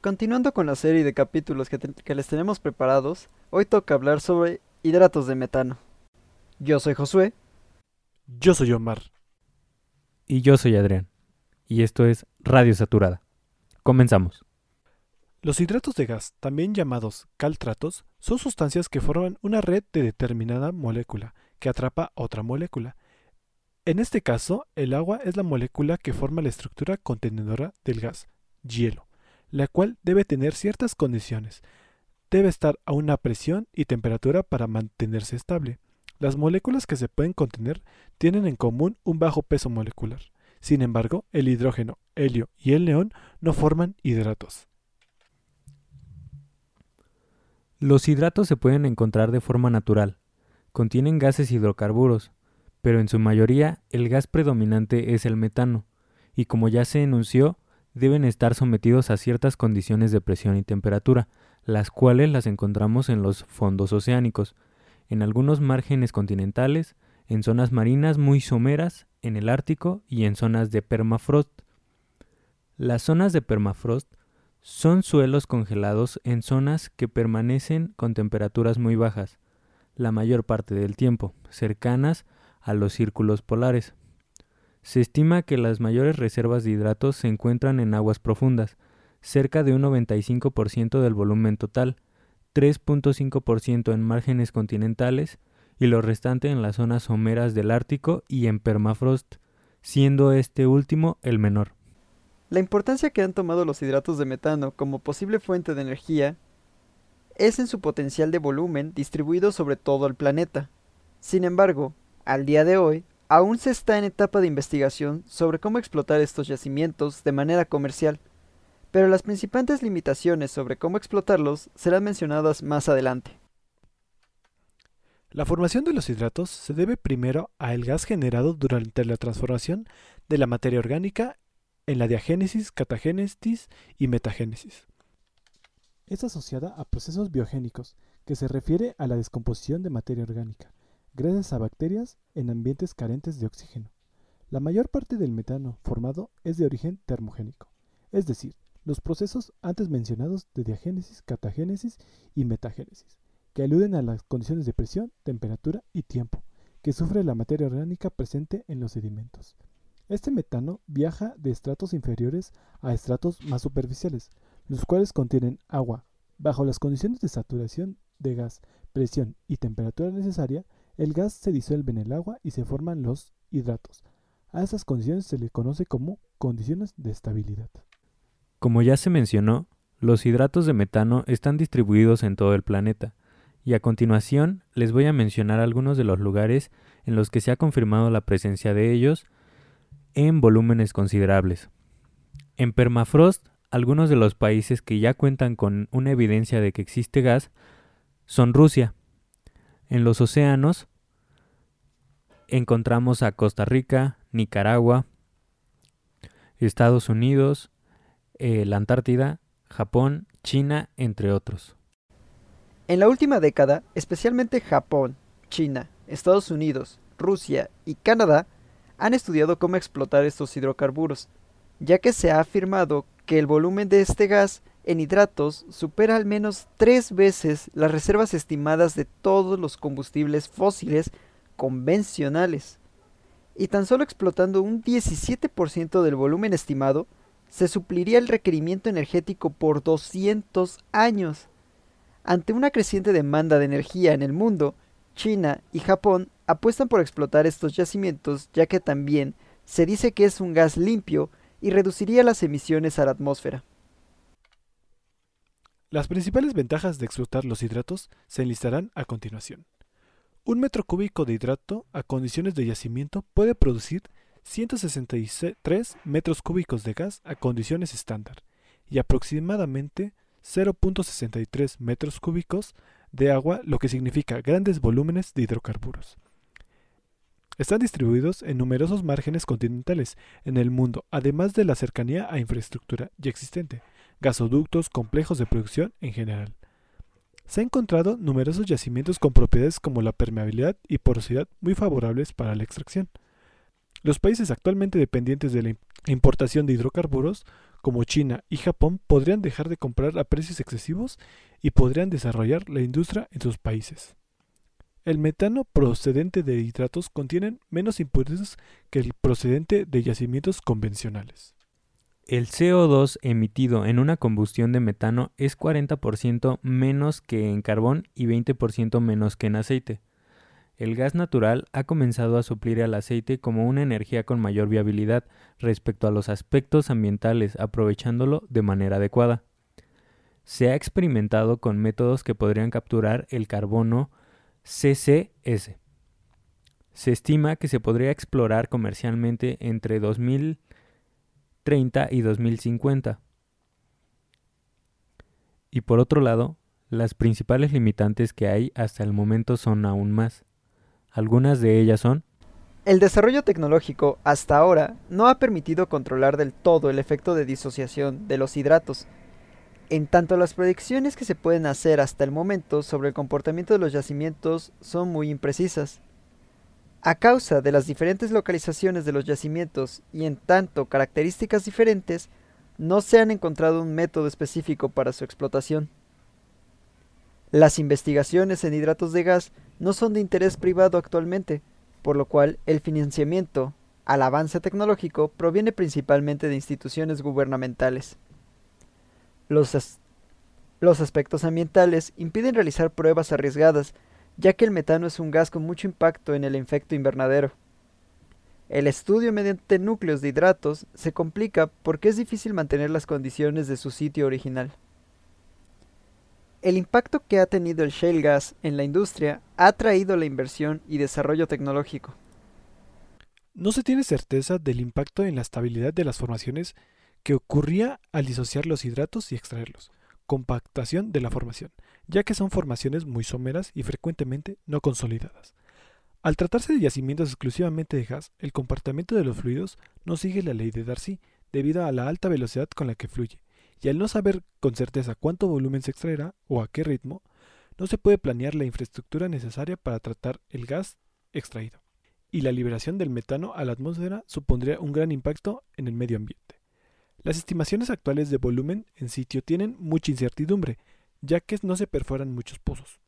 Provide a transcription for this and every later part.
Continuando con la serie de capítulos que, que, les tenemos preparados, hoy toca hablar sobre hidratos de metano. Yo soy Josué. Yo soy Omar. Y yo soy Adrián. Y esto es Radio Saturada. Comenzamos. Los hidratos de gas, también llamados caltratos, son sustancias que forman una red de determinada molécula que atrapa otra molécula. En este caso, el agua es la molécula que forma la estructura contenedora del gas, hielo la cual debe tener ciertas condiciones. Debe estar a una presión y temperatura para mantenerse estable. Las moléculas que se pueden contener tienen en común un bajo peso molecular. Sin embargo, el hidrógeno, helio y el neón no forman hidratos. Los hidratos se pueden encontrar de forma natural. Contienen gases hidrocarburos, pero en su mayoría el gas predominante es el metano, y como ya se enunció, deben estar sometidos a ciertas condiciones de presión y temperatura, las cuales las encontramos en los fondos oceánicos, en algunos márgenes continentales, en zonas marinas muy someras, en el Ártico y en zonas de permafrost. Las zonas de permafrost son suelos congelados en zonas que permanecen con temperaturas muy bajas, la mayor parte del tiempo, cercanas a los círculos polares. Se estima que las mayores reservas de hidratos se encuentran en aguas profundas, cerca de un 95% del volumen total, 3.5% en márgenes continentales y lo restante en las zonas someras del Ártico y en permafrost, siendo este último el menor. La importancia que han tomado los hidratos de metano como posible fuente de energía es en su potencial de volumen distribuido sobre todo el planeta. Sin embargo, al día de hoy, Aún se está en etapa de investigación sobre cómo explotar estos yacimientos de manera comercial, pero las principales limitaciones sobre cómo explotarlos serán mencionadas más adelante. La formación de los hidratos se debe primero a el gas generado durante la transformación de la materia orgánica en la diagénesis, catagénesis y metagénesis. Es asociada a procesos biogénicos, que se refiere a la descomposición de materia orgánica, gracias a bacterias en ambientes carentes de oxígeno. La mayor parte del metano formado es de origen termogénico, es decir, los procesos antes mencionados de diagénesis, catagénesis y metagénesis, que aluden a las condiciones de presión, temperatura y tiempo que sufre la materia orgánica presente en los sedimentos. Este metano viaja de estratos inferiores a estratos más superficiales, los cuales contienen agua. Bajo las condiciones de saturación de gas, presión y temperatura necesaria, el gas se disuelve en el agua y se forman los hidratos. A esas condiciones se le conoce como condiciones de estabilidad. Como ya se mencionó, los hidratos de metano están distribuidos en todo el planeta, y a continuación les voy a mencionar algunos de los lugares en los que se ha confirmado la presencia de ellos en volúmenes considerables. En permafrost, algunos de los países que ya cuentan con una evidencia de que existe gas son Rusia. En los océanos, encontramos a Costa Rica, Nicaragua, Estados Unidos, eh, la Antártida, Japón, China, entre otros. En la última década, especialmente Japón, China, Estados Unidos, Rusia y Canadá han estudiado cómo explotar estos hidrocarburos, ya que se ha afirmado que el volumen de este gas en hidratos supera al menos tres veces las reservas estimadas de todos los combustibles fósiles convencionales. Y tan solo explotando un 17% del volumen estimado, se supliría el requerimiento energético por 200 años. Ante una creciente demanda de energía en el mundo, China y Japón apuestan por explotar estos yacimientos ya que también se dice que es un gas limpio y reduciría las emisiones a la atmósfera. Las principales ventajas de explotar los hidratos se enlistarán a continuación. Un metro cúbico de hidrato a condiciones de yacimiento puede producir 163 metros cúbicos de gas a condiciones estándar y aproximadamente 0.63 metros cúbicos de agua, lo que significa grandes volúmenes de hidrocarburos. Están distribuidos en numerosos márgenes continentales en el mundo, además de la cercanía a infraestructura ya existente, gasoductos, complejos de producción en general se han encontrado numerosos yacimientos con propiedades como la permeabilidad y porosidad muy favorables para la extracción. Los países actualmente dependientes de la importación de hidrocarburos, como China y Japón podrían dejar de comprar a precios excesivos y podrían desarrollar la industria en sus países. El metano procedente de hidratos contiene menos impurezas que el procedente de yacimientos convencionales. El CO2 emitido en una combustión de metano es 40% menos que en carbón y 20% menos que en aceite. El gas natural ha comenzado a suplir al aceite como una energía con mayor viabilidad respecto a los aspectos ambientales, aprovechándolo de manera adecuada. Se ha experimentado con métodos que podrían capturar el carbono CCS. Se estima que se podría explorar comercialmente entre 2030 y 2050. Y por otro lado, las principales limitantes que hay hasta el momento son aún más. Algunas de ellas son el desarrollo tecnológico hasta ahora no ha permitido controlar del todo el efecto de disociación de los hidratos, en tanto las predicciones que se pueden hacer hasta el momento sobre el comportamiento de los yacimientos son muy imprecisas. A causa de las diferentes localizaciones de los yacimientos y en tanto características diferentes, no se han encontrado un método específico para su explotación. Las investigaciones en hidratos de gas no son de interés privado actualmente, por lo cual el financiamiento al avance tecnológico proviene principalmente de instituciones gubernamentales. Los, aspectos ambientales impiden realizar pruebas arriesgadas, ya que el metano es un gas con mucho impacto en el efecto invernadero. El estudio mediante núcleos de hidratos se complica porque es difícil mantener las condiciones de su sitio original. El impacto que ha tenido el shale gas en la industria ha traído la inversión y desarrollo tecnológico. No se tiene certeza del impacto en la estabilidad de las formaciones que ocurría al disociar los hidratos y extraerlos, compactación de la formación, ya que son formaciones muy someras y frecuentemente no consolidadas. Al tratarse de yacimientos exclusivamente de gas, el comportamiento de los fluidos no sigue la ley de Darcy debido a la alta velocidad con la que fluye, y al no saber con certeza cuánto volumen se extraerá o a qué ritmo, no se puede planear la infraestructura necesaria para tratar el gas extraído. Y la liberación del metano a la atmósfera supondría un gran impacto en el medio ambiente. Las estimaciones actuales de volumen en sitio tienen mucha incertidumbre, ya que no se perforan muchos pozos.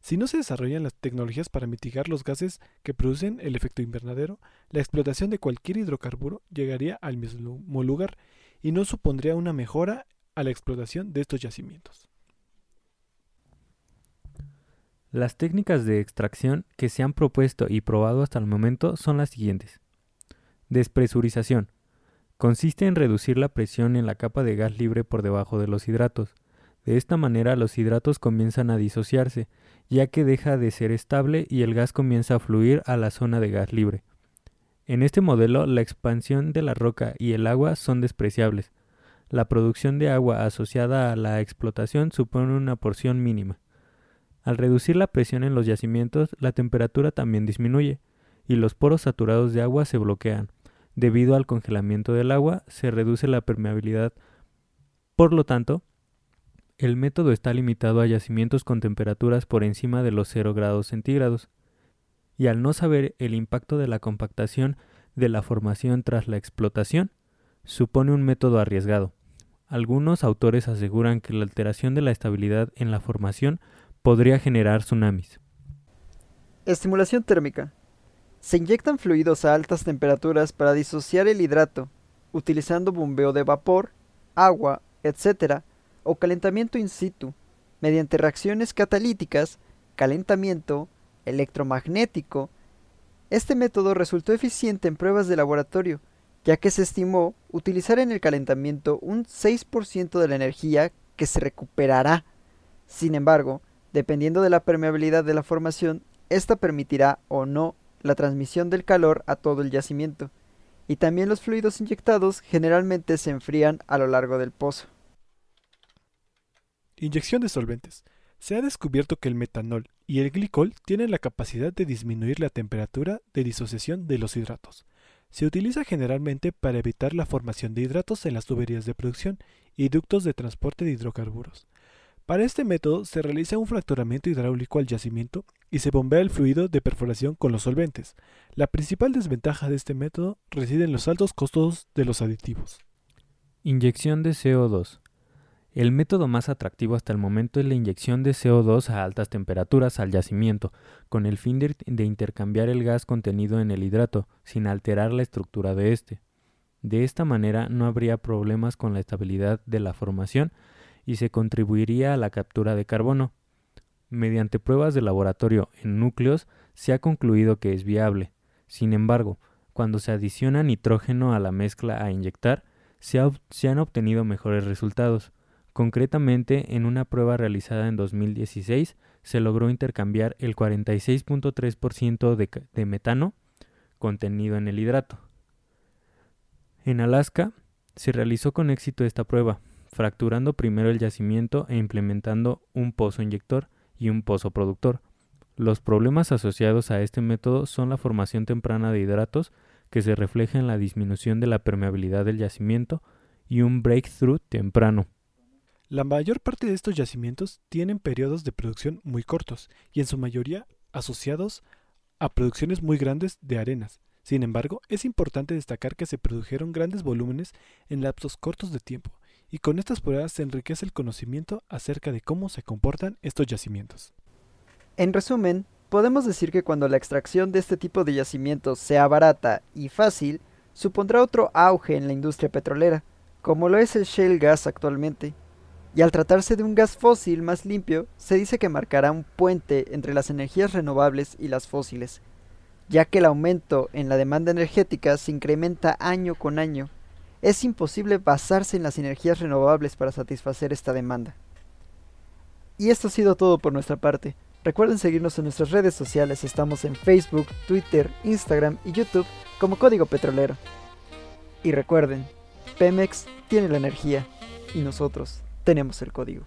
Si no se desarrollan las tecnologías para mitigar los gases que producen el efecto invernadero, la explotación de cualquier hidrocarburo llegaría al mismo lugar y no supondría una mejora a la explotación de estos yacimientos. Las técnicas de extracción que se han propuesto y probado hasta el momento son las siguientes. Despresurización, Consiste en reducir la presión en la capa de gas libre por debajo de los hidratos. De esta manera los hidratos comienzan a disociarse, ya que deja de ser estable y el gas comienza a fluir a la zona de gas libre. En este modelo la expansión de la roca y el agua son despreciables. La producción de agua asociada a la explotación supone una porción mínima. Al reducir la presión en los yacimientos, la temperatura también disminuye, y los poros saturados de agua se bloquean. Debido al congelamiento del agua, se reduce la permeabilidad. Por lo tanto, el método está limitado a yacimientos con temperaturas por encima de los 0 grados centígrados. Y al no saber el impacto de la compactación de la formación tras la explotación, supone un método arriesgado. Algunos autores aseguran que la alteración de la estabilidad en la formación podría generar tsunamis. Estimulación térmica. Se inyectan fluidos a altas temperaturas para disociar el hidrato, utilizando bombeo de vapor, agua, etc., o calentamiento in situ, mediante reacciones catalíticas, calentamiento, electromagnético. Este método resultó eficiente en pruebas de laboratorio, ya que se estimó utilizar en el calentamiento un 6% de la energía que se recuperará. Sin embargo, dependiendo de la permeabilidad de la formación, esta permitirá o no la transmisión del calor a todo el yacimiento, y también los fluidos inyectados generalmente se enfrían a lo largo del pozo. Inyección de solventes. Se ha descubierto que el metanol y el glicol tienen la capacidad de disminuir la temperatura de disociación de los hidratos. Se utiliza generalmente para evitar la formación de hidratos en las tuberías de producción y ductos de transporte de hidrocarburos. Para este método se realiza un fracturamiento hidráulico al yacimiento y se bombea el fluido de perforación con los solventes. La principal desventaja de este método reside en los altos costos de los aditivos. Inyección de CO2. El método más atractivo hasta el momento es la inyección de CO2 a altas temperaturas al yacimiento, con el fin de, intercambiar el gas contenido en el hidrato, sin alterar la estructura de éste. De esta manera no habría problemas con la estabilidad de la formación y se contribuiría a la captura de carbono. Mediante pruebas de laboratorio en núcleos se ha concluido que es viable. Sin embargo, cuando se adiciona nitrógeno a la mezcla a inyectar, se, han obtenido mejores resultados. Concretamente, en una prueba realizada en 2016, se logró intercambiar el 46.3% de, metano contenido en el hidrato. En Alaska, se realizó con éxito esta prueba, fracturando primero el yacimiento e implementando un pozo inyector y un pozo productor. Los problemas asociados a este método son la formación temprana de hidratos que se refleja en la disminución de la permeabilidad del yacimiento y un breakthrough temprano. La mayor parte de estos yacimientos tienen periodos de producción muy cortos y en su mayoría asociados a producciones muy grandes de arenas. Sin embargo, es importante destacar que se produjeron grandes volúmenes en lapsos cortos de tiempo, y con estas pruebas se enriquece el conocimiento acerca de cómo se comportan estos yacimientos. En resumen, Podemos decir que cuando la extracción de este tipo de yacimientos sea barata y fácil, supondrá otro auge en la industria petrolera, como lo es el shale gas actualmente. Y al tratarse de un gas fósil más limpio, se dice que marcará un puente entre las energías renovables y las fósiles, ya que el aumento en la demanda energética se incrementa año con año. Es imposible basarse en las energías renovables para satisfacer esta demanda. Y esto ha sido todo por nuestra parte. Recuerden seguirnos en nuestras redes sociales, estamos en Facebook, Twitter, Instagram y YouTube como Código Petrolero. Y recuerden, Pemex tiene la energía y nosotros tenemos el código.